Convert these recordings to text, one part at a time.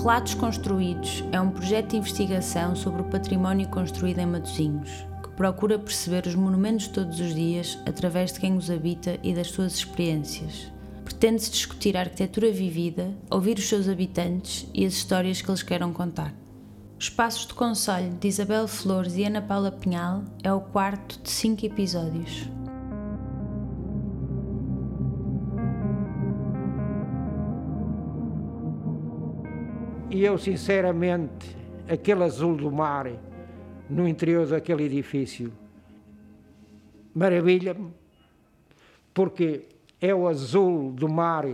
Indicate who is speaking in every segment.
Speaker 1: Relatos Construídos é um projeto de investigação sobre o património construído em Matosinhos, que procura perceber os monumentos todos os dias através de quem os habita e das suas experiências. Pretende-se discutir a arquitetura vivida, ouvir os seus habitantes e as histórias que eles queiram contar. Espaços de Conselho de Isabel Flores e Ana Paula Pinhal é o quarto de cinco episódios.
Speaker 2: E eu, sinceramente, aquele azul do mar no interior daquele edifício maravilha-me, porque é o azul do mar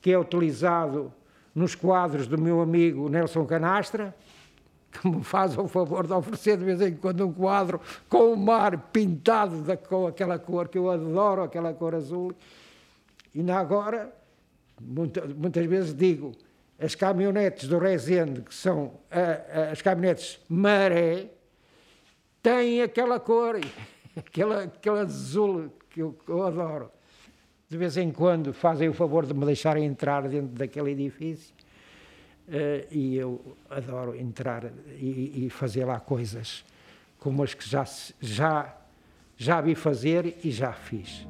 Speaker 2: que é utilizado nos quadros do meu amigo Nelson Canastra, que me faz o favor de oferecer de vez em quando um quadro com o mar pintado da, com aquela cor que eu adoro, aquela cor azul. E agora, muitas vezes digo, as caminhonetes do Rezende, que são as caminhonetes maré, têm aquela cor, aquela, aquele azul que eu, que eu, adoro. De vez em quando fazem o favor de me deixarem entrar dentro daquele edifício uh, e eu adoro entrar e, e, fazer lá coisas como as que já, já, já vi fazer e já fiz.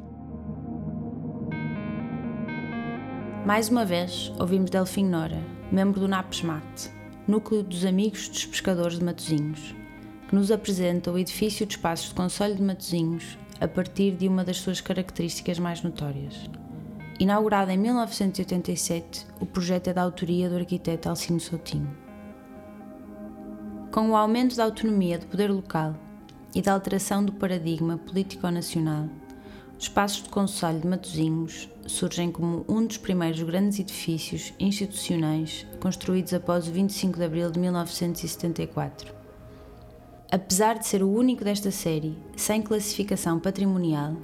Speaker 1: Mais uma vez, ouvimos Delfim Nora, membro do NAPSMAT, Núcleo dos Amigos dos Pescadores de Matosinhos, que nos apresenta o edifício de espaços de Conselho de Matosinhos a partir de uma das suas características mais notórias. Inaugurado em 1987, o projeto é da autoria do arquiteto Alcino Soutinho. Com o aumento da autonomia do poder local e da alteração do paradigma político-nacional, espaços de Conselho de Matosinhos surgem como um dos primeiros grandes edifícios institucionais construídos após o 25 de abril de 1974. Apesar de ser o único desta série sem classificação patrimonial,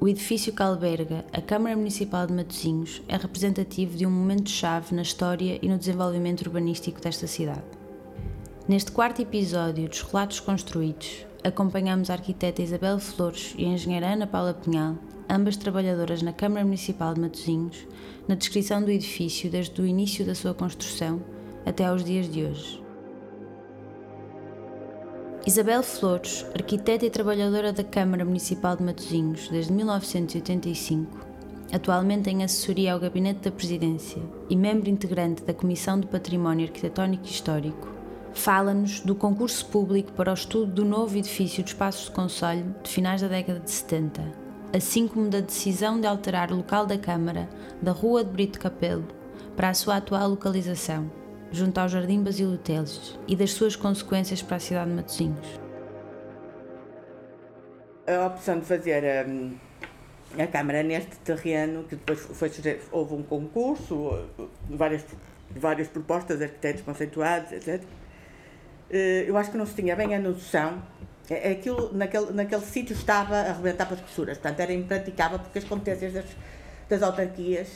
Speaker 1: o edifício que alberga a Câmara Municipal de Matosinhos é representativo de um momento-chave na história e no desenvolvimento urbanístico desta cidade. Neste quarto episódio dos Relatos Construídos, acompanhamos a arquiteta Isabel Flores e a engenheira Ana Paula Pinhal, ambas trabalhadoras na Câmara Municipal de Matosinhos, na descrição do edifício desde o início da sua construção até aos dias de hoje. Isabel Flores, arquiteta e trabalhadora da Câmara Municipal de Matosinhos desde 1985, atualmente em assessoria ao Gabinete da Presidência e membro integrante da Comissão do Património Arquitetónico e Histórico, fala-nos do concurso público para o estudo do novo edifício de espaços de conselho de finais da década de 70, assim como da decisão de alterar o local da Câmara da Rua de Brito Capelo para a sua atual localização, junto ao Jardim Basílio Teles, e das suas consequências para a cidade de Matosinhos.
Speaker 3: A opção de fazer hum, a Câmara neste terreno, que depois foi, houve um concurso, várias, várias propostas arquitetos conceituados, etc eu acho que não se tinha bem a noção. É, é aquilo, naquele, naquele sítio estava a arrebentar para as costuras, portanto era impraticável porque as competências das, das autarquias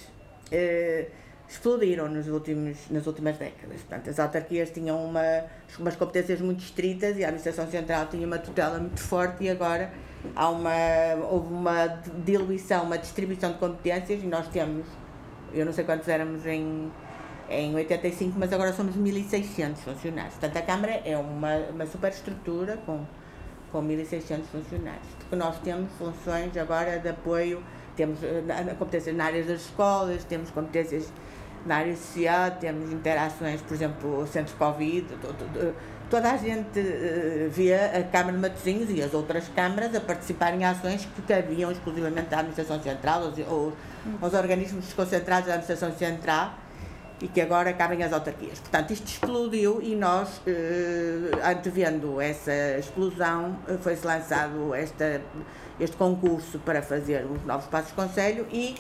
Speaker 3: eh, explodiram nos últimos, nas últimas décadas. Portanto, as autarquias tinham uma, umas competências muito estritas e a administração central tinha uma tutela muito forte e agora há uma, houve uma diluição, uma distribuição de competências e nós temos, eu não sei quantos éramos em em 85, mas agora somos 1.600 funcionários. Portanto, a Câmara é uma, uma superestrutura com, com 1.600 funcionários. Nós temos funções agora de apoio, temos eh, competências na área das escolas, temos competências na área social, temos interações, por exemplo, centros Covid, toda a gente eh, via a Câmara de Matosinhos e as outras câmaras a participar em ações que cabiam exclusivamente à Administração Central, ou, ou aos organismos desconcentrados da Administração Central, e que agora cabem as autarquias. Portanto, isto explodiu e nós, eh, antevendo essa explosão, eh, foi-se lançado esta, este concurso para fazer os novos passos de conselho e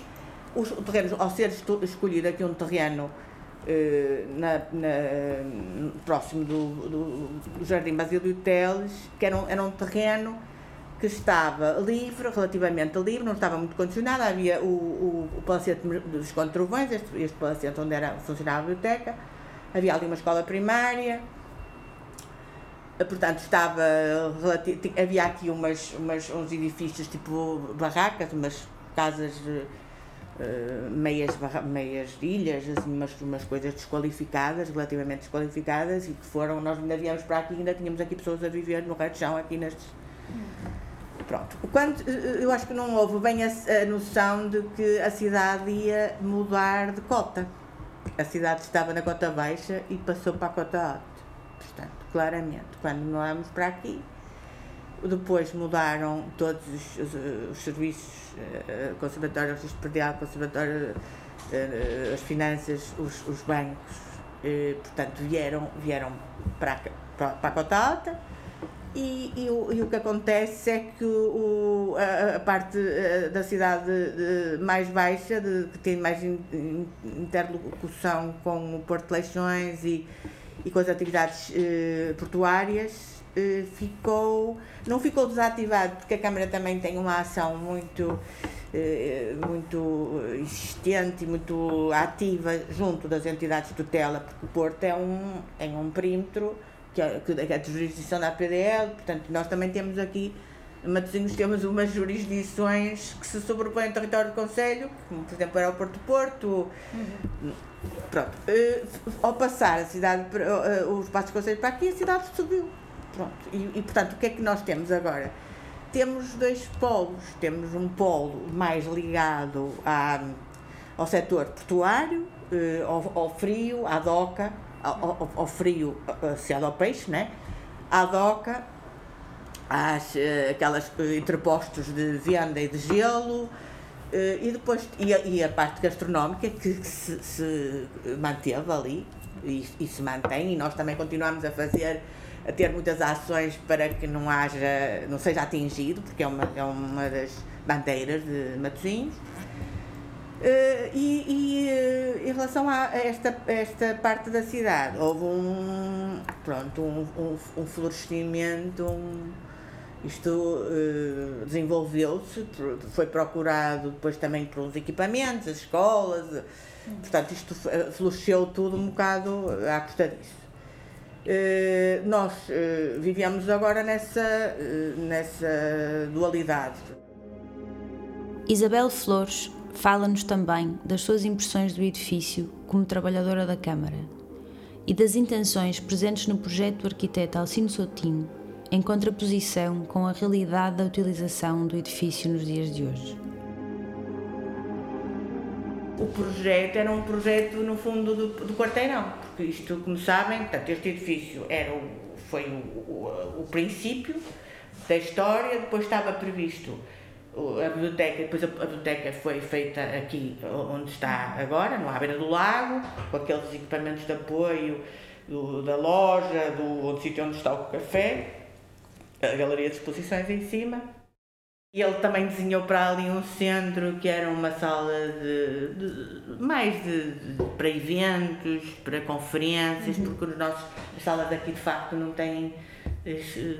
Speaker 3: os terrenos, ao ser escolhido aqui um terreno eh, na, na, próximo do, do, do Jardim Basílio Teles, que era um, era um terreno que estava livre, relativamente livre, não estava muito condicionado. Havia o, o, o palacete dos Controvões, este, este palacete onde era, funcionava a biblioteca, havia ali uma escola primária, portanto estava havia aqui umas, umas, uns edifícios tipo barracas, umas casas uh, meias, meias ilhas, assim, umas, umas coisas desqualificadas, relativamente desqualificadas, e que foram, nós ainda viemos para aqui, ainda tínhamos aqui pessoas a viver no resto de chão, aqui nestes. Pronto. Quando, eu acho que não houve bem a, a noção de que a cidade ia mudar de cota. A cidade estava na cota baixa e passou para a cota alta. Portanto, claramente, quando nós para aqui, depois mudaram todos os, os, os serviços, uh, conservatório, predial, conservatório, as finanças, os, os bancos, portanto, vieram, vieram para, para, para a cota alta e, e, o, e, o, que acontece é que o, a, a, parte da cidade de, mais baixa, de, que tem mais in, in, interlocução com o Porto de Leixões e, e com as atividades eh, portuárias, eh, ficou, não ficou desativado, porque a Câmara também tem uma ação muito, eh, muito existente e muito ativa junto das entidades de tutela, porque o Porto é um, é um perímetro que é, que é de jurisdição da APDL, portanto, nós também temos aqui, em Matosinhos, temos umas jurisdições que se sobrepõem ao território do Conselho, como, por exemplo, o Aeroporto de Porto. Uhum. Pronto. Uh, ao passar a cidade, uh, os passos do Conselho para aqui, a cidade subiu. Pronto. E, e, portanto, o que é que nós temos agora? Temos dois polos. Temos um polo mais ligado à, ao setor portuário, ao, ao frio, à doca, ao, ao, frio associado ao peixe, né? à doca, às, eh, aquelas interpostos de venda e de gelo, eh, e depois e a, e a parte gastronómica que, que se, se, manteve ali e, e, se mantém, e nós também continuamos a fazer, a ter muitas ações para que não haja, não seja atingido, porque é uma, é uma das bandeiras de Matosinhos. Uh, e, e uh, em relação a esta, esta parte da cidade, houve um, pronto, um, um, um florescimento, um, isto uh, desenvolveu-se, foi procurado depois também uns equipamentos, as escolas, portanto isto floresceu tudo um bocado à custa disso. nós vivemos agora nessa, nessa dualidade.
Speaker 1: Isabel Flores Fala-nos também das suas impressões do edifício como trabalhadora da Câmara e das intenções presentes no projeto do arquiteto Alcino Soutinho em contraposição com a realidade da utilização do edifício nos dias de hoje.
Speaker 3: O projeto era um projeto, no fundo, do, do quarteirão, porque isto, como sabem, portanto, este edifício era o, foi o, o, o princípio da história, depois estava previsto a biblioteca, depois a, biblioteca foi feita aqui onde está agora, no à beira do lago, com aqueles equipamentos de apoio do, da loja, do, do sítio onde está o café, a galeria de exposições em cima. E ele também desenhou para ali um centro que era uma sala de, de mais de, de, para eventos, para conferências, uhum. porque os nossos, as salas aqui de facto não têm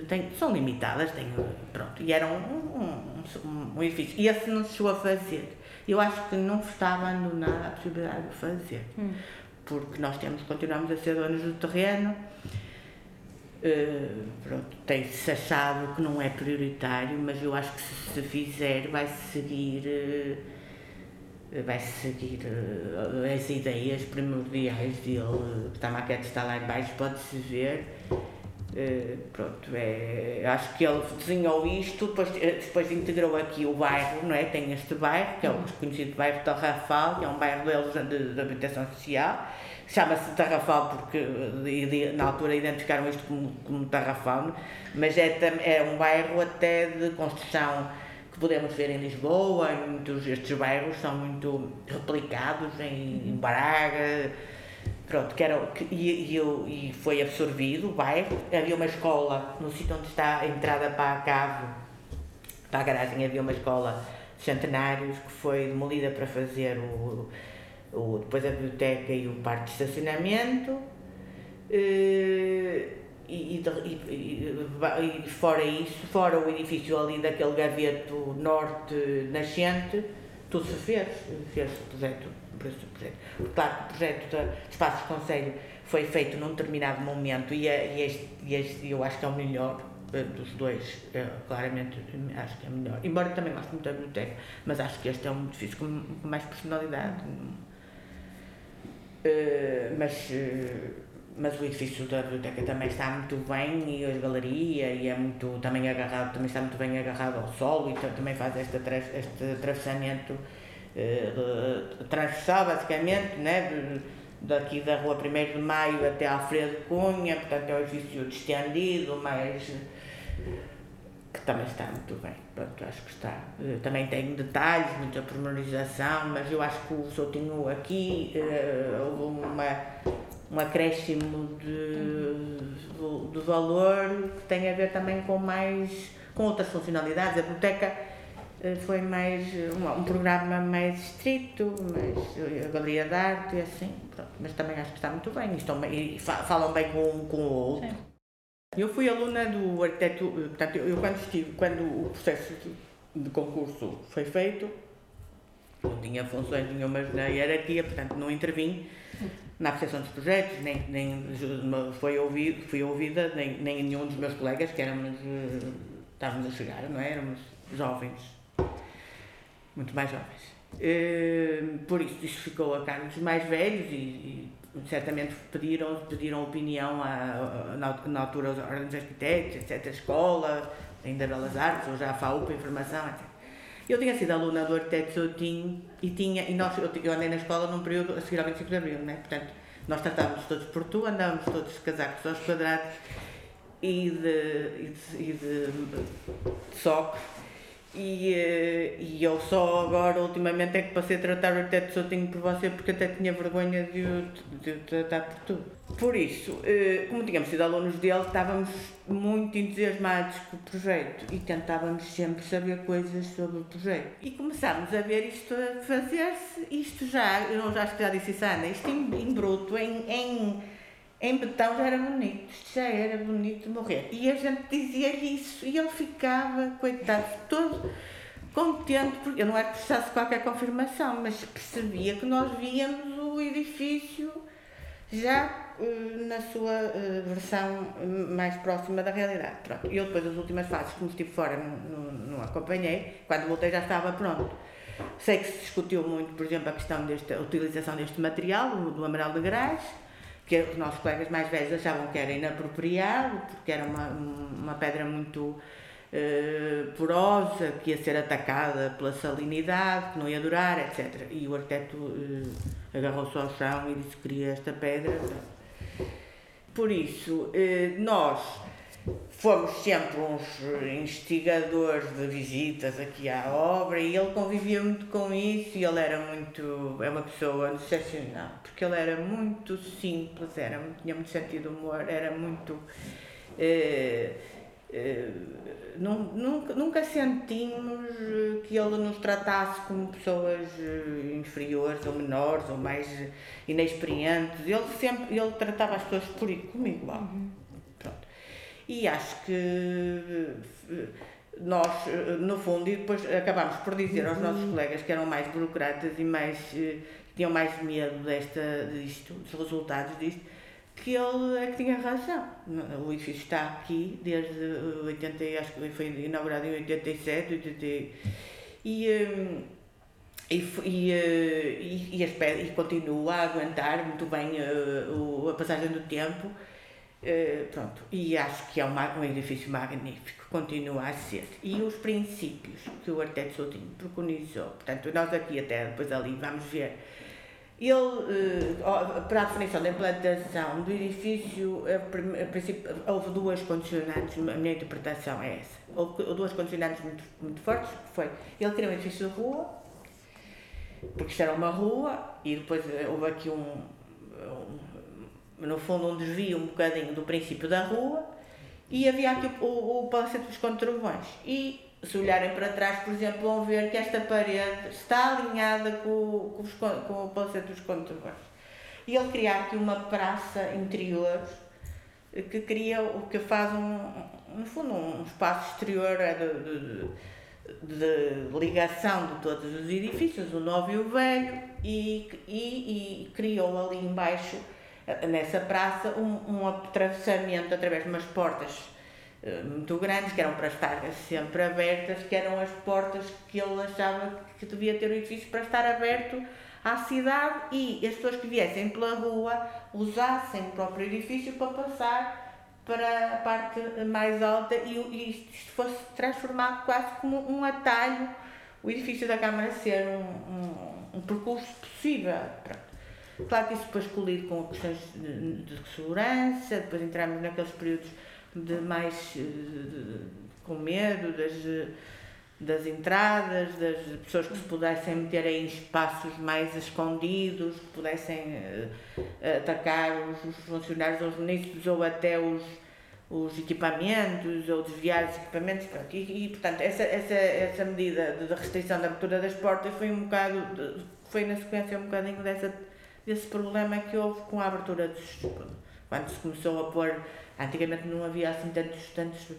Speaker 3: tem, são limitadas, têm, pronto, e era um, um, um, um edifício. E esse não se chegou a fazer. Eu acho que não está abandonada a possibilidade de fazer, hum. porque nós temos, continuamos a ser donos do terreno, uh, pronto, tem-se achado que não é prioritário, mas eu acho que se se fizer vai seguir. Uh, vai seguir uh, as ideias primordiais dele, que a maquete está lá embaixo, pode-se ver Uh, pronto, é, acho que ele desenhou isto, depois, eh, depois integrou aqui o bairro, não é? Tem este bairro, que é o conhecido bairro Tarrafal, que é um bairro deles de, de habitação social. Chama-se Tarrafal porque de, de, na altura identificaram isto como, como Tarrafal, mas é, é um bairro até de construção que podemos ver em Lisboa, muitos estes bairros são muito replicados em, em Braga Pronto, que era, que, e, e, e foi absorvido o bairro. Havia uma escola no sítio onde está a entrada para a cave, para a garagem, havia uma escola centenários que foi demolida para fazer o, o, depois a biblioteca e o parque de estacionamento. Eh, e, e, e, fora isso, fora o edifício ali daquele gaveto norte nascente, tudo se fez, fez o projeto projeto. Claro que o projeto de Espaços Conselho foi feito num determinado momento e, e, este, e este, eu acho que é o melhor, dos dois, claramente acho que é melhor. Embora também goste muito da biblioteca, mas acho que este é um edifício com, mais personalidade. Uh, mas, mas o edifício da biblioteca também está muito bem e a galeria e é muito também agarrado, também está muito bem agarrado ao solo e também faz este, este atravessamento transversal basicamente, né? daqui da rua 1 de Maio até Alfredo Cunha, portanto é um edifício distendido, mas que também está muito bem. Pronto, acho que está. Eh, também tem detalhes, muita pormenorização, mas eu acho que o Soutinho aqui uh, houve uma, um acréscimo de, de, valor que tem a ver também com mais com outras funcionalidades. A biblioteca foi mais um, um, programa mais estrito, mais a galeria de arte e assim, pronto. mas também acho que está muito bem e, estão bem, e falam bem com, com o outro. Sim. Eu fui aluna do arquiteto, portanto, eu quando estive, quando o processo de, de concurso foi feito, não tinha funções nenhumas na hierarquia, portanto não intervim na apreciação dos projetos, nem, nem foi ouvido, fui ouvida, nem, nem nenhum dos meus colegas, que éramos, estávamos a chegar, não é? Éramos jovens, muito mais jovens. Eh, por isso, isso ficou a cargo dos mais velhos e, e certamente pediram, pediram opinião a, a, na, altura aos ordens de arquitetos, etc., a escola, ainda Belas Artes, ou já a FAUP, informação, etc. Eu tinha sido aluna do arquiteto Soutinho e tinha, e nós, eu, eu andei na escola num período a seguir ao 25 de Abril, né? portanto, nós tratávamos todos por tu, andávamos todos de casacos aos quadrados e de, e de, e de, de socos e, eh, e eu só agora, ultimamente, é que passei a tratar o arquiteto Soutinho por você porque até tinha vergonha de o, de o tratar por tudo. Por isso, eh, como tínhamos sido alunos dele, estávamos muito entusiasmados com o projeto e tentávamos sempre saber coisas sobre o projeto. E começámos a ver isto a fazer-se, isto já, eu já acho que já disse isso, Ana, isto em, em bruto, em, em em betão já era bonito, já era bonito morrer. E a gente dizia-lhe isso e ele ficava, coitado, todo contente, porque eu não era que precisasse qualquer confirmação, mas percebia que nós víamos o edifício já uh, na sua uh, versão mais próxima da realidade. Pronto. Eu depois das últimas fases, como estive fora, não, não, não acompanhei, quando voltei já estava pronto. Sei que se discutiu muito, por exemplo, a questão desta a utilização deste material, do, do amarelo de gás, que os nossos colegas mais velhos achavam que era inapropriado, porque era uma, uma pedra muito uh, porosa, que ia ser atacada pela salinidade, que não ia durar, etc. E o arquiteto uh, agarrou-se ao chão e disse que queria esta pedra. Por isso, uh, nós fomos sempre uns investigadores de visitas aqui à obra e ele convivia muito com isso e ele era muito, é uma pessoa excepcional, porque ele era muito simples, era, tinha muito sentido de humor, era muito. Eh, eh, nunca, nunca sentimos que ele nos tratasse como pessoas eh, inferiores ou menores ou mais inexperientes. Ele sempre ele tratava as pessoas por comigo igual. Uhum. E acho que eh, nós, eh, no fundo, e depois acabámos por dizer aos nossos uhum. colegas que eram mais burocratas e mais, eh, tinham mais medo desta, disto, dos resultados disto, que ele é que tinha razão. O edifício está aqui desde 80, acho que foi inaugurado em 87, 80, e, e, e, e, e, e continua a aguentar muito bem a passagem do tempo Uh, pronto, e acho que é uma, um edifício magnífico, continua a ser. E os princípios que o arquiteto Soutinho preconizou, portanto, nós aqui até depois ali vamos ver, ele, uh, para a definição da implantação do edifício, a, houve duas condicionantes, a minha interpretação é essa. Houve duas condicionantes muito, muito fortes, que foi, ele queria um edifício de rua, porque isto era uma rua, e depois eh, houve aqui um, um no fundo um desvio um bocadinho do princípio da rua e havia aqui o, o Palacete dos Controvões. E se olharem para trás, por exemplo, vão ver que esta parede está alinhada com, com, os, com o Palacete dos Controvões. E ele cria aqui uma praça interior que cria o que faz um, no fundo, um espaço exterior de, de, de ligação de todos os edifícios, o novo e o velho, e, e, e criou ali embaixo nessa praça um, um atravessamento através de umas portas eh, muito grandes, que eram para estar sempre abertas, que eram as portas que ele achava que devia ter o edifício para estar aberto à cidade e as pessoas que viessem pela rua usassem o próprio edifício para passar para a parte mais alta e, e isto fosse transformado quase como um atalho, o edifício da Câmara ser um, um, um percurso possível. Pronto. Claro que isso depois colide com questões de, de, segurança, depois entramos naqueles períodos de mais de, com medo das das entradas, das pessoas que se pudessem meter em espaços mais escondidos, que pudessem uh, atacar os, os, funcionários os municípios ou até os, os equipamentos ou desviar os equipamentos. Pronto. E, e, portanto, essa, essa, essa medida de, de restrição da abertura das portas foi um bocado, de, foi na sequência um bocadinho dessa, desse problema que houve com a abertura dos. Quando se começou a pôr. Antigamente não havia assim tantos. tantos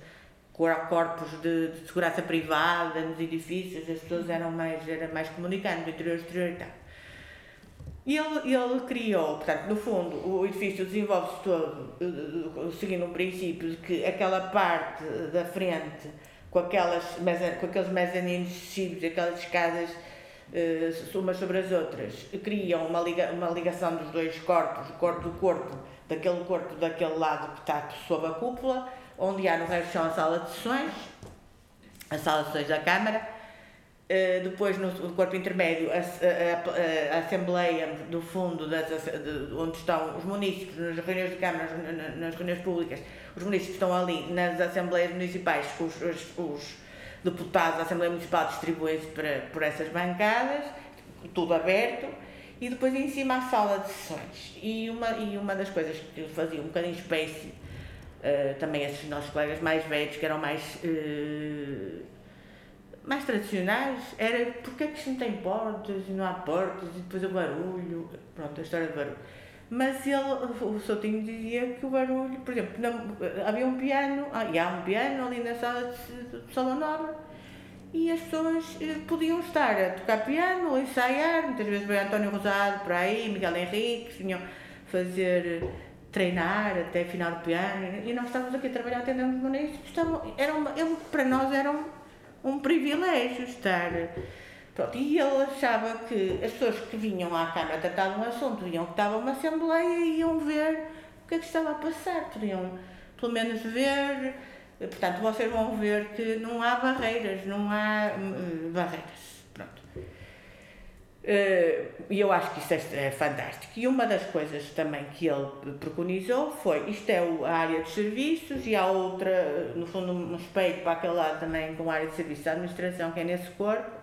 Speaker 3: corpos de, de, segurança privada nos edifícios, as pessoas eram mais, eram mais comunicando, interior exterior e tal. E ele, ele criou, portanto, no fundo, o edifício desenvolve-se todo uh, seguindo um princípio de que aquela parte da frente, com, aquelas, com aqueles mezaninos descidos, aquelas escadas uh, umas sobre as outras, criam uma, liga, uma ligação dos dois corpos, o corpo do corpo, daquele corpo daquele lado que está sob a cúpula, onde há no resto são a sala de sessões, a sala de sessões da Câmara, uh, depois no, no, corpo intermédio a, a, a, a, Assembleia do Fundo, das, de, onde estão os municípios, nas reuniões de Câmara, nas, nas reuniões públicas, os municípios estão ali nas Assembleias Municipais, os, os, os deputados da Assembleia Municipal distribuem-se por essas bancadas, tudo aberto, e depois em cima a sala de sessões. E uma, e uma das coisas que fazia um bocadinho espécie uh, também esses nossos colegas mais velhos, que eram mais, uh, mais tradicionais, era porque é que isto não tem portas e não há portas e depois o barulho, pronto, a história do barulho. Mas ele, o Soutinho dizia que o barulho, por exemplo, não, havia um piano, ah, e há um piano ali na sala de, Salão Nobre, e as pessoas eh, podiam estar a tocar piano, a ensaiar, muitas vezes veio António Rosado para aí, Miguel Henrique, vinham fazer treinar até final do piano e nós estávamos aqui a trabalhar atendendo os eu, para nós era um, um privilégio estar. Pronto, e ele achava que as pessoas que vinham à Câmara tratar um assunto, vinham que estava uma Assembleia e iam ver o que é que estava a passar. Podiam, pelo menos, ver. Portanto, vocês vão ver que não há barreiras, não há uh, barreiras. Eh, e eu acho que isso é, é, fantástico. E uma das coisas também que ele preconizou foi: isto é a área de serviços, e há outra, no fundo, um espelho para aquele lado também com a área de serviços da administração, que é nesse corpo,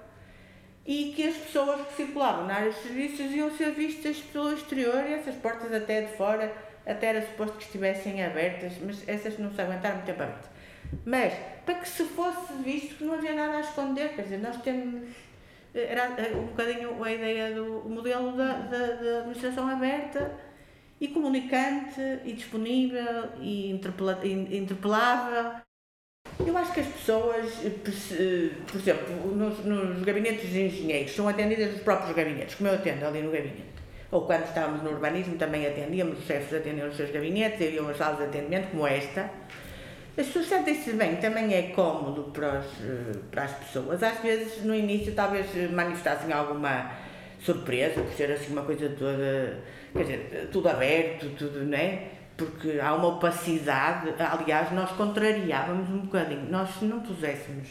Speaker 3: e que as pessoas que circulavam na área de serviços iam ser vistas pelo exterior e essas portas até de fora, até era suposto que estivessem abertas, mas essas não se aguentaram muito tempo abertas. Mas, para que se fosse visto que não havia nada a esconder, quer dizer, nós temos era eh, um bocadinho a ideia do modelo da, da, da administração aberta e comunicante e disponível e interpelável. Eu acho que as pessoas, eh, eh, por exemplo, nos, nos gabinetes de engenheiros, são atendidas nos próprios gabinetes, como eu atendo ali no gabinete. Ou quando estávamos no urbanismo também atendíamos, os chefes atendiam os seus gabinetes, haviam as salas de atendimento como esta as pessoas sentem-se bem, também é cómodo para, os, eh, para as pessoas. Às vezes, no início, talvez manifestassem alguma surpresa por ser assim uma coisa toda, quer dizer, tudo aberto, tudo, não é? Porque há uma opacidade. Aliás, nós contrariávamos um bocadinho. Nós, se não puséssemos,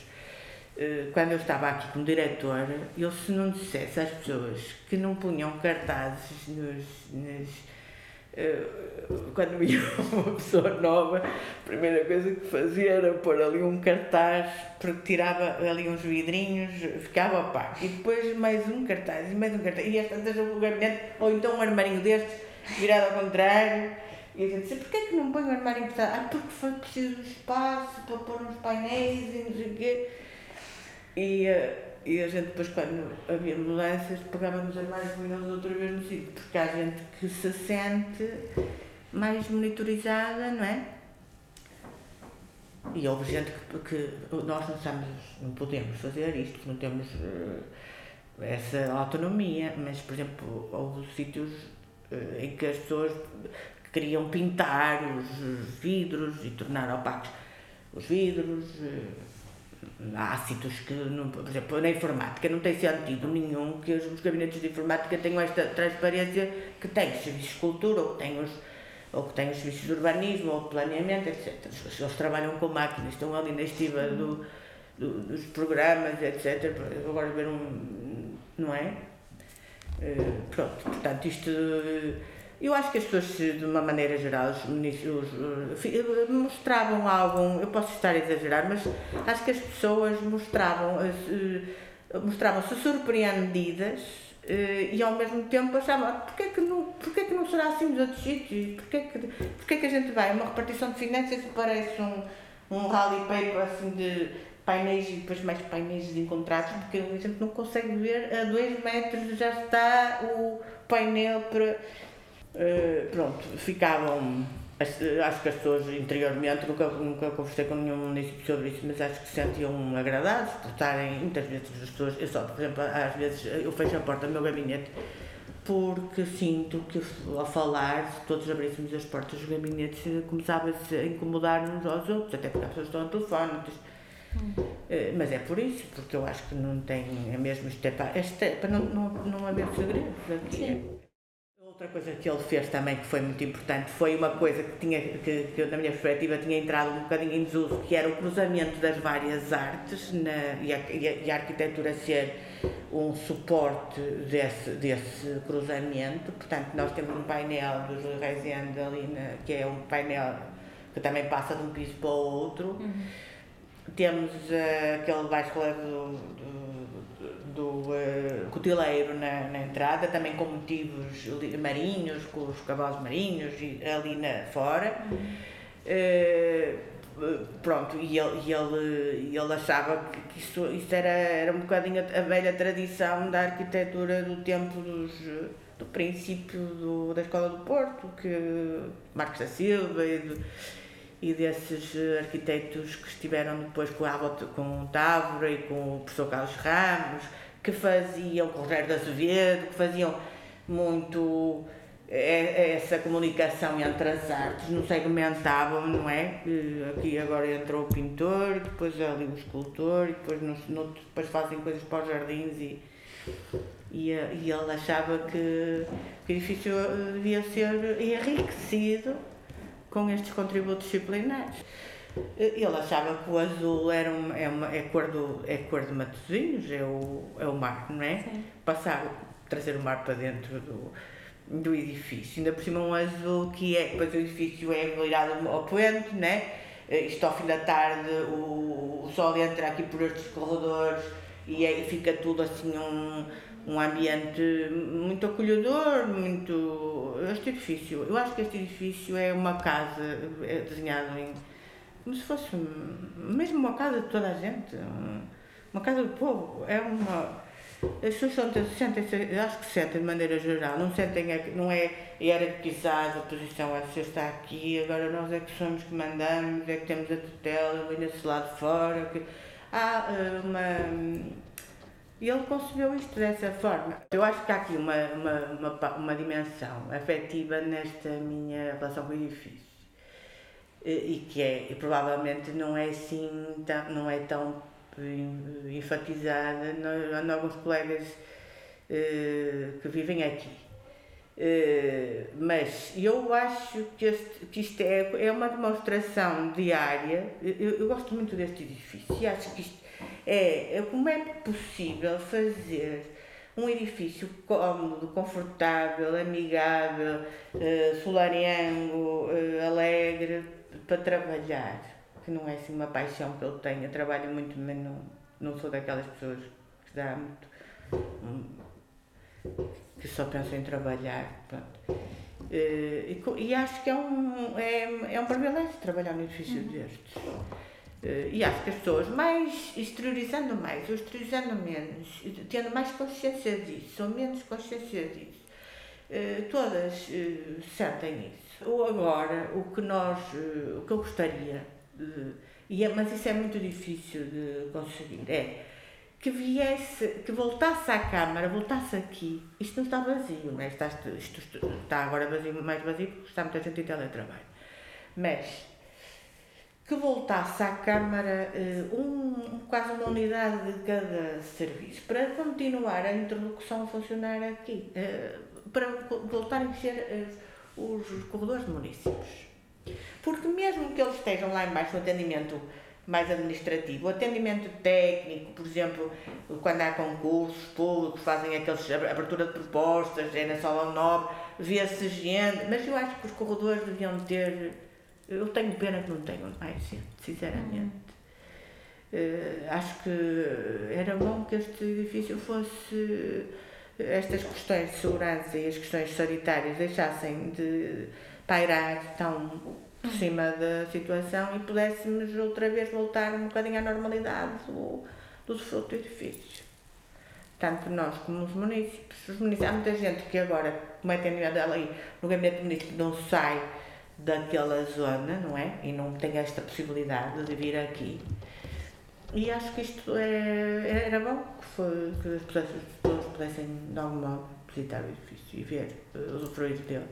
Speaker 3: eh, quando eu estava aqui como diretor, eu se não dissesse às pessoas que não punham cartazes nos, nos eh, quando ia uma pessoa nova, a primeira coisa que fazia era pôr ali um cartaz, porque tirava ali uns vidrinhos, ficava pá. E depois mais um cartaz, e mais um cartaz. E às tantas o gabinete, ou então um armarinho destes, virado ao contrário. E a gente disse, porquê que não põe o armário emprestado? Ah, porque foi preciso espaço para pôr uns painéis e não sei o quê. E, uh, e a gente depois, quando havia mudanças, pegávamos as mais luminosos outra vez no sítio, porque há gente que se sente mais monitorizada, não é? E houve gente que, que nós não estamos, não podemos fazer isto, não temos uh, essa autonomia, mas, por exemplo, houve sítios uh, em que as pessoas queriam pintar os vidros e tornar opacos os vidros, ácidos que, não, por exemplo, na informática não tem sentido nenhum que os, gabinetes de informática tenham esta transparência que tem os serviços de cultura ou que tem os, ou que tem os serviços de urbanismo ou de planeamento, etc. Eles trabalham com máquinas, estão ali na estiva do, do, dos programas, etc. Agora ver um. não é? Uh, pronto, portanto, isto eu acho que as pessoas, de uma maneira geral, os ministros mostravam algum, eu posso estar a exagerar, mas acho que as pessoas mostravam, eh, mostravam-se surpreendidas eh, e ao mesmo tempo achavam, ah, porquê que não, porquê que não será assim nos outros sítios? Porquê que, porquê que a gente vai uma repartição de finanças parece um, um rally paper assim de painéis e depois mais painéis encontrados, porque a gente não consegue ver a dois metros já está o painel para eh, pronto, ficavam. Acho que as pessoas interiormente, nunca, nunca conversei com nenhum município sobre isso, mas acho que se sentiam agradados por estarem, muitas vezes as pessoas, eu só, por exemplo, às vezes eu fecho a porta do meu gabinete porque sinto que ao falar, se todos abríssemos as portas dos gabinetes, começava-se a incomodar uns aos outros, até porque as pessoas estão ao telefone. Hum. Eh, mas é por isso, porque eu acho que não tem, é mesmo isto é para, é para não, não, não haver segredos aqui. Sim. Outra coisa que ele fez também que foi muito importante foi uma coisa que tinha que, que na minha perspectiva tinha entrado um bocadinho em desuso, que era o cruzamento das várias artes na, e, a, e, a, e a arquitetura ser um suporte desse, desse cruzamento. Portanto, nós temos um painel dos Rezende ali, na, que é um painel que também passa de um piso para o outro. Uhum. Temos uh, aquele baixo do, do do uh, cotileiro na, na, entrada, também com motivos marinhos, com os cavalos marinhos ali na, fora. Uh, pronto, e ele, e ele, ele achava que isso, isso era, era um bocadinho a, velha tradição da arquitetura do tempo dos, do princípio do, da Escola do Porto, que Marcos da Silva e, do, e desses arquitetos que estiveram depois com, a, com o Távora e com o professor Carlos Ramos, que faziam, com o Rogério de Azevedo, que faziam muito é, essa comunicação entre as artes, não segmentavam, não é? Aqui agora entrou o pintor, depois ali o escultor, depois, no, no, depois fazem coisas para os jardins e, e, e ele achava que, que o edifício devia ser enriquecido com estes contributos disciplinares. Ele achava que o azul era uma, é, uma, é, cor do, é cor de Matosinhos, é o, é o mar, não é? Sim. Passar, trazer o mar para dentro do, do edifício. Ainda por cima um azul que é, depois o edifício é virado ao poente, né? Isto ao fim da tarde o, o sol entra aqui por estes corredores e aí fica tudo assim um, um ambiente muito acolhedor, muito. Este edifício, eu acho que este edifício é uma casa é desenhado em como se fosse mesmo uma casa de toda a gente, uma casa do povo. É uma. As pessoas sentem, sentem acho que sentem de maneira geral, não sentem, não é hierarquizada a posição, a você está aqui, agora nós é que somos que mandamos, é que temos a tutela, vem-se lá de fora. Que, há eh, uma. E ele concebeu isto dessa forma. Eu acho que há aqui uma, uma, uma, uma dimensão afetiva nesta minha relação com o edifício e que é, e provavelmente não é assim, tão, não é tão enfatizada em alguns colegas uh, que vivem aqui. Uh, mas eu acho que, este, que isto é, é uma demonstração diária. Eu, eu gosto muito deste edifício e acho que isto é, é como é possível fazer um edifício cómodo, confortável, amigável, uh, solariano, uh, alegre, para trabalhar, que não é assim uma paixão que eu tenho, eu trabalho muito, mas não, não sou daquelas pessoas que dá muito. Hum, que só pensam em trabalhar. Pronto. Eh, e, e, acho que é um, é, é um privilégio trabalhar num edifício uhum. destes. Eh, e acho que as pessoas, mais exteriorizando mais ou exteriorizando menos, tendo mais consciência disso ou menos consciência disso, eh, todas sentem isso ou agora, o que nós, eh, o que eu gostaria, de, e é, mas isso é muito difícil de conseguir, é que viesse, que voltasse à Câmara, voltasse aqui, isto não está vazio, não é? está, isto está agora vazio, mais vazio porque está muita gente em teletrabalho, mas que voltasse à Câmara um, quase uma unidade de cada serviço, para continuar a interlocução a funcionar aqui, para voltarem a ser os corredores de municípios. Porque mesmo que eles estejam lá embaixo no atendimento mais administrativo, o atendimento técnico, por exemplo, quando há concursos públicos, fazem aqueles abertura de propostas, é na sala nobre, vê-se gente, mas eu acho que os corredores deviam ter, eu tenho pena que não tenham mais gente, sinceramente. Uh, acho que era bom que este edifício fosse estas questões de segurança e as questões sanitárias deixassem de pairar tão por cima da situação e pudéssemos outra vez voltar um bocadinho à normalidade do, do desfruto do edifício. Tanto nós como os municípios. Os há muita gente que agora, como é que ali no gabinete município, não sai daquela zona, não é? E não tem esta possibilidade de vir aqui. E acho que isto é, era bom foi, que as pessoas pudessem, de algum modo, visitar o edifício e ver, uh, usufruir dele.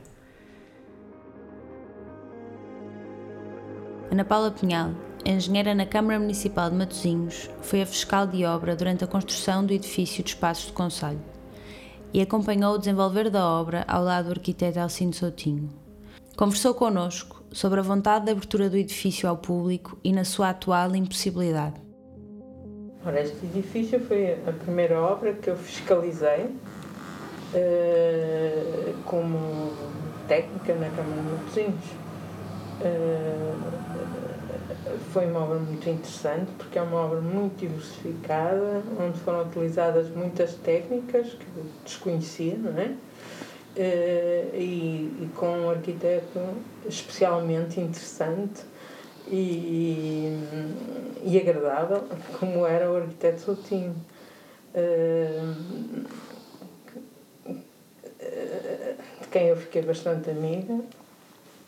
Speaker 1: Ana Paula Pinhal, engenheira na Câmara Municipal de Matosinhos, foi a fiscal de obra durante a construção do edifício de espaços de Conselho e acompanhou o desenvolver da obra ao lado do arquiteto Alcino Soutinho. Conversou connosco sobre a vontade de abertura do edifício ao público e na sua atual impossibilidade.
Speaker 4: Ora, este edifício foi a primeira obra que eu fiscalizei uh, como técnica na Câmara de Matosinhos. Uh, foi uma obra muito interessante porque é uma obra muito diversificada, onde foram utilizadas muitas técnicas que desconhecia, não é? Uh, e, e, com um arquiteto especialmente interessante e, e agradável, como era o arquiteto Soutinho. Uh, de quem eu fiquei bastante amiga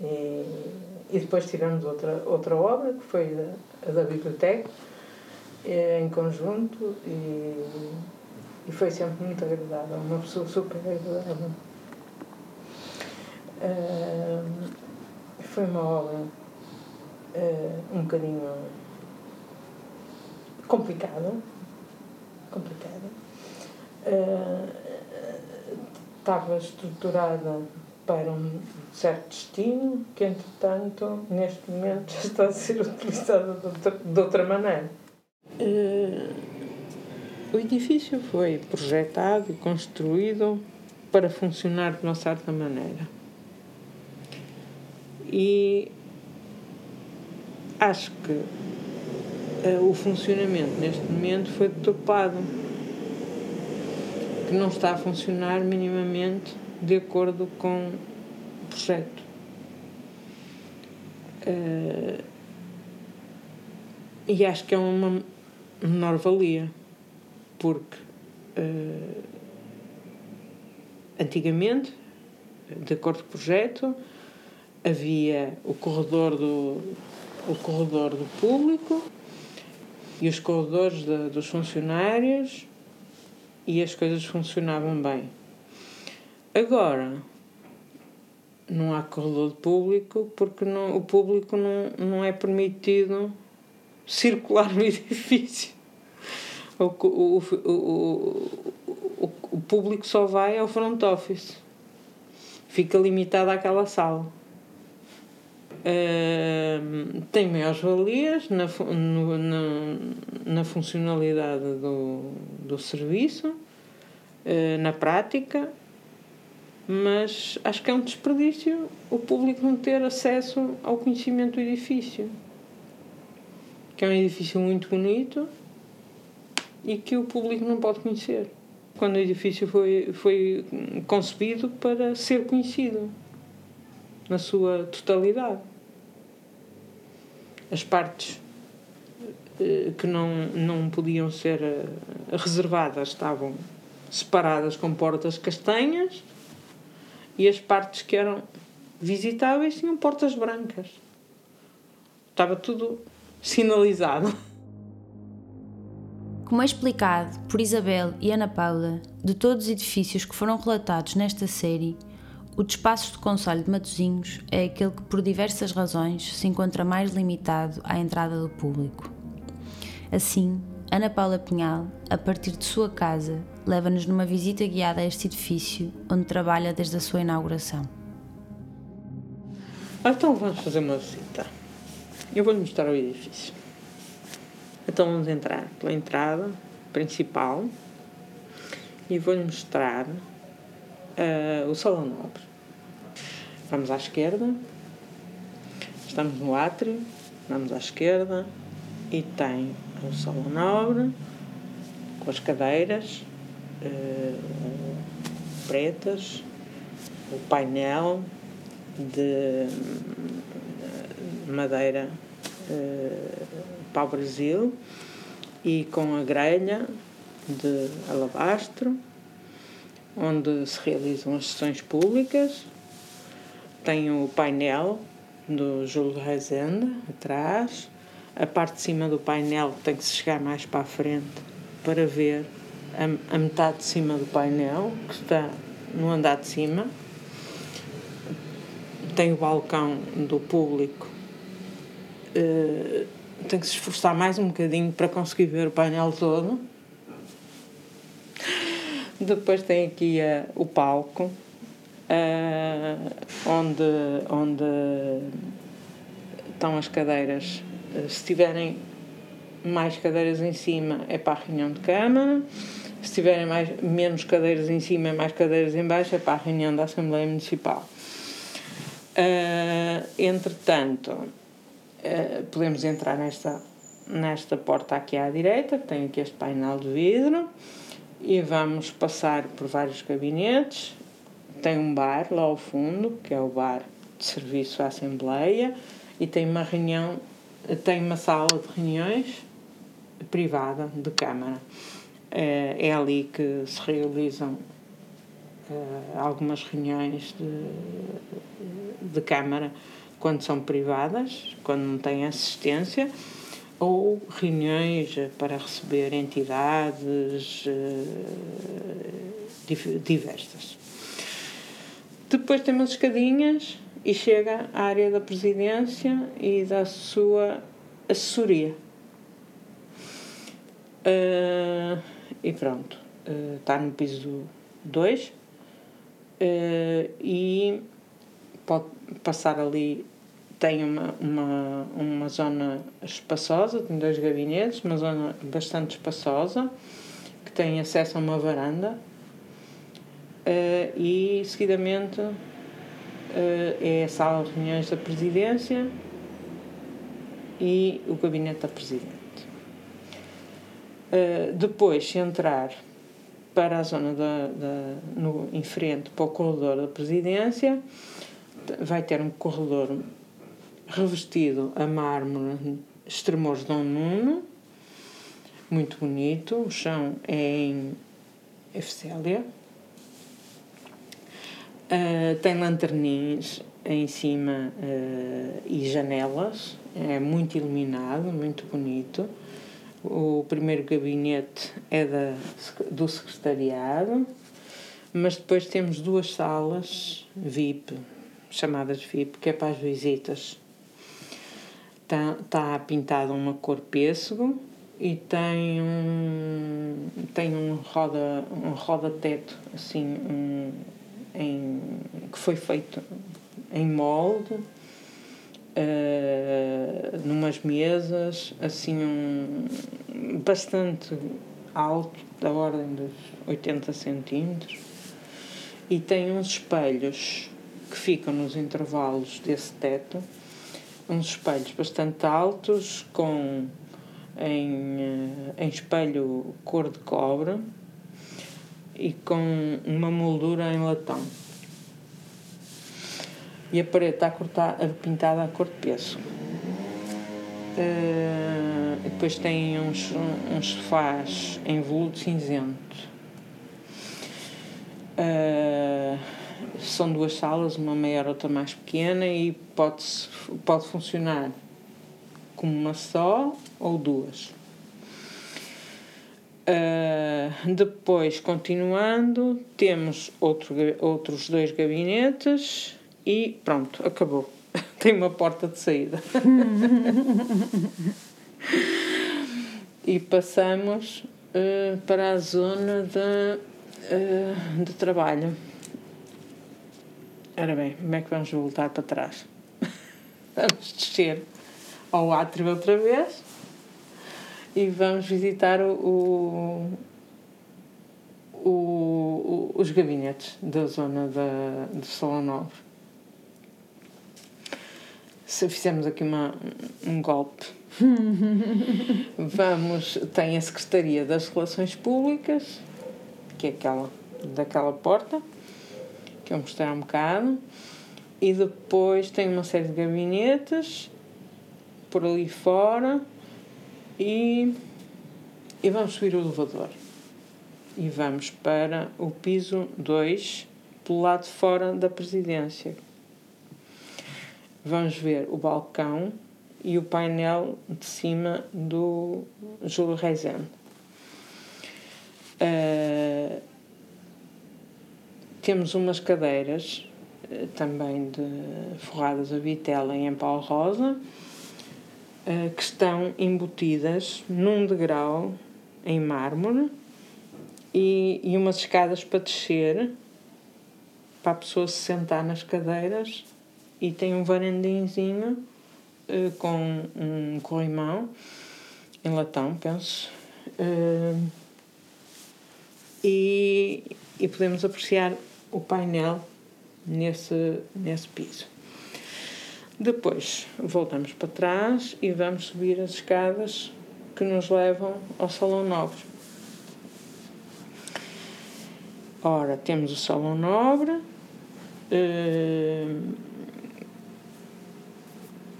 Speaker 4: e, e depois tivemos outra, outra obra que foi a, a da biblioteca em conjunto e, e foi sempre muito agradável, uma pessoa super agradável. Uh, foi uma obra uh, um bocadinho complicada. Complicada. Uh, estava estruturada para um certo destino que, entretanto, neste momento está a ser utilizada de outra, de outra maneira. Uh, o edifício foi projetado e construído para funcionar de uma certa maneira. E acho que uh, o funcionamento neste momento foi deturpado, que não está a funcionar minimamente de acordo com o projeto. Uh, e acho que é uma menor-valia, porque uh, antigamente, de acordo com o projeto, havia o corredor do, o corredor do público e os corredores de, dos funcionários e as coisas funcionavam bem. Agora, não há corredor de público porque não, o público não, não é permitido circular no edifício. O, o, o, o, o público só vai ao front office. Fica limitado àquela sala. Tem maiores valias na, no, na, na funcionalidade do, do serviço, uh, na prática, mas acho que é um desperdício o público não ter acesso ao conhecimento do edifício, que é um edifício muito bonito e que o público não pode conhecer. Quando o edifício foi, foi concebido para ser conhecido na sua totalidade. As partes eh, que não, não podiam ser eh, reservadas estavam separadas com portas castanhas e as partes que eram visitáveis tinham portas brancas. Estava tudo sinalizado.
Speaker 1: Como é explicado por Isabel e Ana Paula, de todos os edifícios que foram relatados nesta série, O despacho do Conselho de Matosinhos é aquele que, por diversas razões, se encontra mais limitado à entrada do público. Assim, Ana Paula Pinhal, a partir de sua casa, leva-nos numa visita guiada a este edifício, onde trabalha desde a sua inauguração.
Speaker 4: Então vamos fazer uma visita. Eu vou-lhe mostrar o edifício. Então vamos entrar pela entrada principal e vou-lhe mostrar uh, o Salão Nobre. Vamos à esquerda, estamos no átrio, vamos à esquerda. E tem o salão nobre com as cadeiras uh, pretas, o painel de madeira uh, para o Brasil e com a grelha de alabastro, onde se realizam as sessões públicas tem o painel do Júlio Rezende atrás. A parte de cima do painel tem que se chegar mais para a frente para ver a, a metade de cima do painel, que está no andar de cima. Tem o balcão do público. Uh, tem que se esforçar mais um bocadinho para conseguir ver o painel todo. Depois tem aqui uh, o palco uh, onde, onde estão as cadeiras. Uh, se tiverem mais cadeiras em cima, é para a reunião de Câmara. Se tiverem mais, menos cadeiras em cima e mais cadeiras em baixo, é para a reunião da Assembleia Municipal. Uh, entretanto, uh, podemos entrar nesta, nesta porta aqui à direita, que tem aqui este painel de vidro, e vamos passar por vários gabinetes tem um bar lá ao fundo, que é o bar de serviço à Assembleia, e tem uma reunião, tem uma sala de reuniões privada de Câmara. É, é ali que se realizam é, algumas reuniões de, de Câmara quando são privadas, quando não têm assistência, ou reuniões para receber entidades é, diversas. Depois tem umas escadinhas e chega à área da presidência e da sua assessoria. Uh, e pronto, uh, está no piso 2 uh, e pode passar ali. Tem uma, uma, uma zona espaçosa, tem dois gabinetes, uma zona bastante espaçosa, que tem acesso a uma varanda e seguidamente uh, é a sala de reuniões da presidência e o gabinete da presidente. Uh, depois, se entrar para a zona da, da, no, em frente para o corredor da presidência, vai ter um corredor revestido a mármore Extremores Dom Nuno, muito bonito, o chão é em Efcélia, Uh, tem lanternins em cima uh, e janelas, é muito iluminado, muito bonito. O primeiro gabinete é da, do secretariado, mas depois temos duas salas VIP, chamadas VIP, que é para as visitas. Está, está pintada uma cor pêssego e tem um, tem um roda, um roda-teto, assim, um, em, que foi feito em molde, uh, numas mesas, assim, um, bastante alto, da ordem dos 80 centímetros, e tem uns espelhos que ficam nos intervalos desse teto, uns espelhos bastante altos, com em, eh, em espelho cor de cobre, e com uma moldura em latão. E a parede está cortada, pintada a cor de peso. Uh, depois tem uns, uns sofás em veludo cinzento. Uh, são duas salas, uma maior, outra mais pequena, e pode, pode funcionar como uma só ou duas. Uh, depois, continuando, temos outro, outros dois gabinetes e pronto, acabou. Tem uma porta de saída. e passamos uh, para a zona de, uh, de trabalho. Ora bem, como é que vamos voltar para trás? vamos descer ao átrio outra vez e vamos visitar o, o, o os gabinetes da zona da, do Salão Novo. Se fizemos aqui uma, um golpe, vamos. Tem a Secretaria das Relações Públicas, que é aquela daquela porta, que eu mostrei um bocado, e depois tem uma série de gabinetes por ali fora e, e vamos subir o elevador. E vamos para o piso 2, pelo lado de fora da presidência. Vamos ver o balcão e o painel de cima do Júlio Rezende. Uh, temos umas cadeiras uh, também de forradas a vitela em pau rosa uh, que estão embutidas num degrau em mármore e, e umas escadas para descer para a pessoa se sentar nas cadeiras e tem um varandinzinho uh, com um corrimão em latão, penso. Uh, e, e podemos apreciar o painel nesse, nesse piso. Depois voltamos para trás e vamos subir as escadas que nos levam ao Salão Nobre. Ora, temos o Salão Nobre, eh,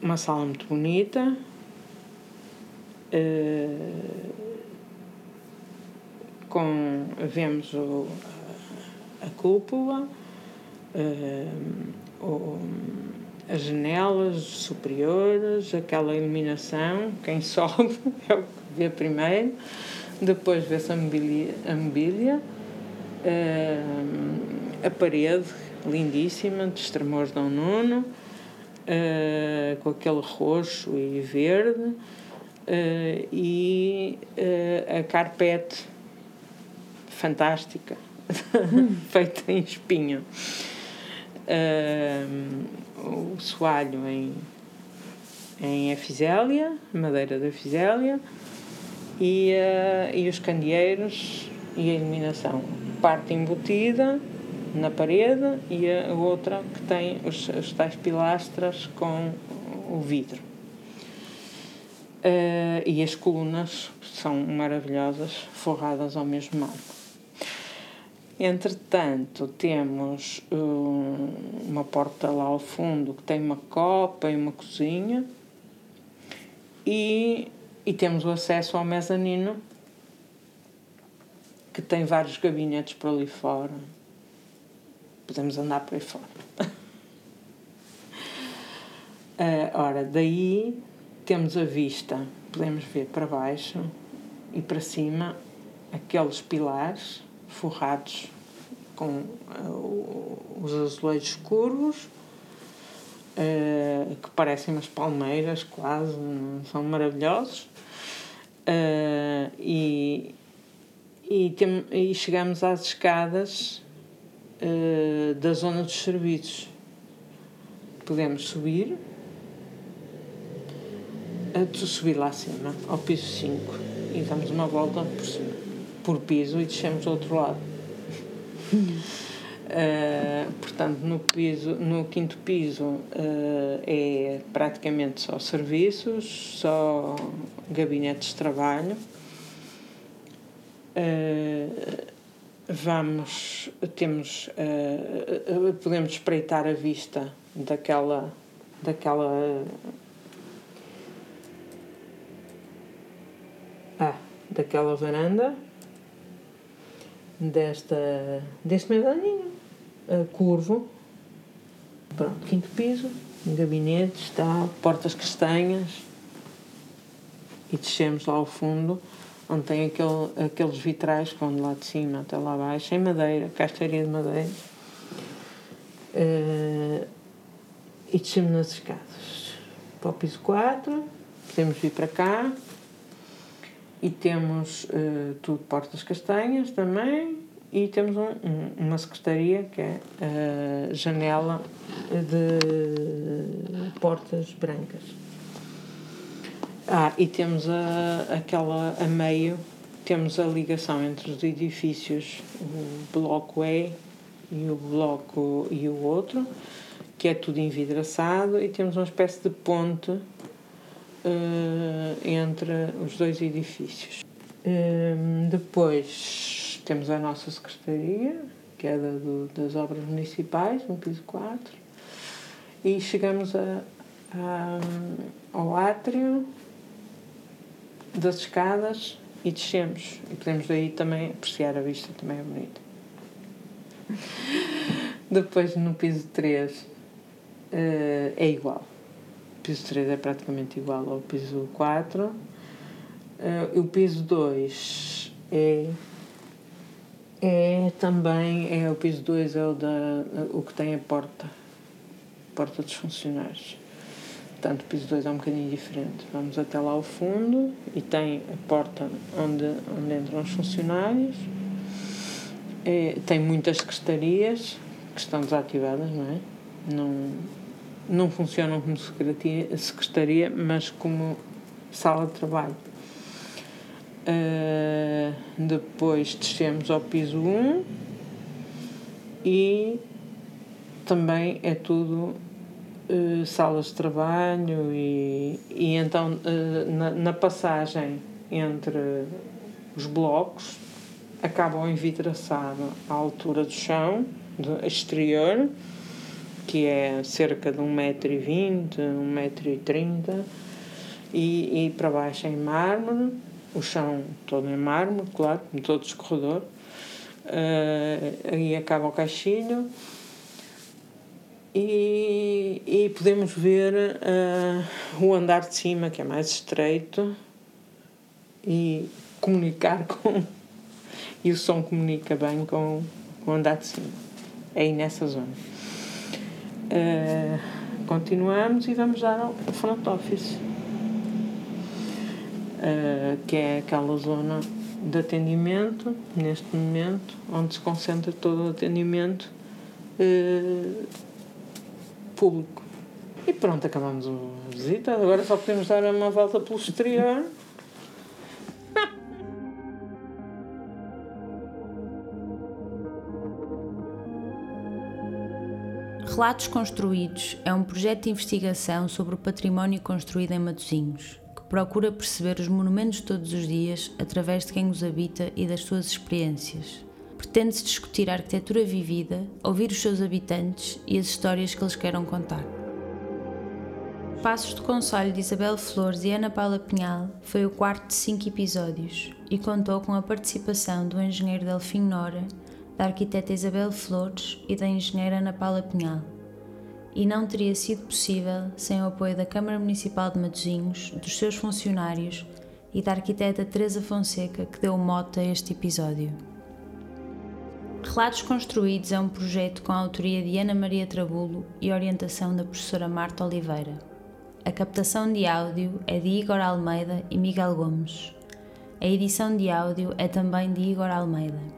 Speaker 4: uma sala muito bonita, eh, com vemos o, a cúpula, eh, o as janelas superiores, aquela iluminação, quem sobe é o que vê primeiro, depois vê-se a mobília, a, mobília, uh, a parede lindíssima, de extremores Dom Nuno, uh, com aquele roxo e verde, uh, e a carpete fantástica, feita em espinho. O soalho em, em efizélia, madeira de efizélia, e, uh, e os candeeiros e a iluminação. Parte embutida na parede e a outra que tem os, os tais pilastras com o vidro. Uh, e as colunas são maravilhosas, forradas ao mesmo marco. Entretanto, temos um, uma porta lá ao fundo que tem uma copa e uma cozinha e, e temos o acesso ao mezanino que tem vários gabinetes por ali fora. Podemos andar por aí fora. uh, ora, daí temos a vista, podemos ver para baixo e para cima aqueles pilares forrados com uh, os azulejos curvos, uh, que parecem umas palmeiras quase, são maravilhosos. Uh, e, e, tem, e chegamos às escadas da zona dos serviços. Podemos subir, subir lá acima, ao piso 5, e damos uma volta por cima por piso e descemos do outro lado. Uh, portanto, no, piso, no quinto piso uh, é praticamente só serviços, só gabinetes de trabalho. Uh, vamos, temos, podemos espreitar a vista daquela, daquela ah, daquela varanda desta, deste medaninho uh, curvo. Pronto, quinto piso, gabinete, está, portas castanhas e descemos lá ao fundo onde tem aquele, aqueles vitrais que vão de lá de cima até lá abaixo, em madeira, caixaria de madeira. Uh, e descemos nas escadas para o piso 4, podemos vir para cá e temos uh, tudo portas castanhas também e temos um, um, uma secretaria que é a janela de portas brancas. Ah, e temos a, aquela a meio, temos a ligação entre os edifícios, o bloco E e o bloco e o outro, que é tudo envidraçado, e temos uma espécie de ponte uh, entre os dois edifícios. Um, depois temos a nossa secretaria, que é da, do, das obras municipais, no piso 4, e chegamos a, a, ao átrio das escadas e descemos. E podemos daí também apreciar a vista, também é bonita. Depois no piso 3 uh, eh, é igual. Piso 3 é praticamente igual ao piso 4. Uh, eh, o piso 2 é é também é o piso 2 é o da o que tem a porta porta dos funcionários Portanto, o piso 2 é um bocadinho diferente. Vamos até lá ao fundo e tem a porta onde, onde entram os funcionários. É, tem muitas secretarias que estão desativadas, não é? Não, não funcionam como secretaria, mas como sala de trabalho. Uh, depois descemos ao piso 1 e também é tudo uh, salas de trabalho e, e então uh, na, na, passagem entre os blocos acabam envidraçado à altura do chão do exterior que é cerca de 1,20m, 1,30m e, e para baixo em mármore o chão todo em mármore, claro, como todo escorredor uh, aí acaba o caixilho e, e podemos ver uh, o andar de cima, que é mais estreito, e comunicar com. E o som comunica bem com, com o andar de cima. É aí nessa zona. Uh, continuamos e vamos dar ao front office, uh, que é aquela zona de atendimento, neste momento, onde se concentra todo o atendimento. Uh, público. E pronto, acabamos a visita. Agora só podemos dar uma volta pelo exterior.
Speaker 1: Relatos Construídos é um projeto de investigação sobre o património construído em Matosinhos, que procura perceber os monumentos todos os dias através de quem os habita e das suas experiências pretende-se discutir a arquitetura vivida, ouvir os seus habitantes e as histórias que eles queiram contar. Passos do Conselho de Isabel Flores e Ana Paula Pinhal foi o quarto de cinco episódios e contou com a participação do engenheiro Delfim Nora, da arquiteta Isabel Flores e da engenheira Ana Paula Pinhal. E não teria sido possível sem o apoio da Câmara Municipal de Matosinhos, dos seus funcionários e da arquiteta Teresa Fonseca, que deu mote a este episódio. Relatos Construídos é um projeto com a autoria de Ana Maria Trabulo e orientação da professora Marta Oliveira. A captação de áudio é de Igor Almeida e Miguel Gomes. A edição de áudio é também de Igor Almeida.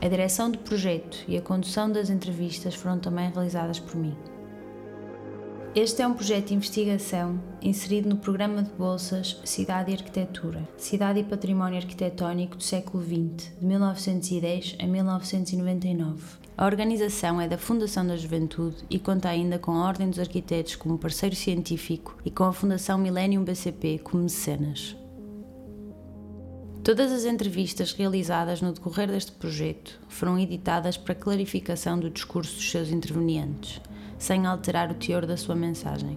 Speaker 1: A direção do projeto e a condução das entrevistas foram também realizadas por mim. Este é um projeto de investigação inserido no programa de bolsas Cidade e Arquitetura, Cidade e Património Arquitetónico do século XX, de 1910 a 1999. A organização é da Fundação da Juventude e conta ainda com a Ordem dos Arquitetos como parceiro científico e com a Fundação Millennium BCP como mecenas. Todas as entrevistas realizadas no decorrer deste projeto foram editadas para clarificação do discurso dos seus intervenientes sem alterar o teor da sua mensagem.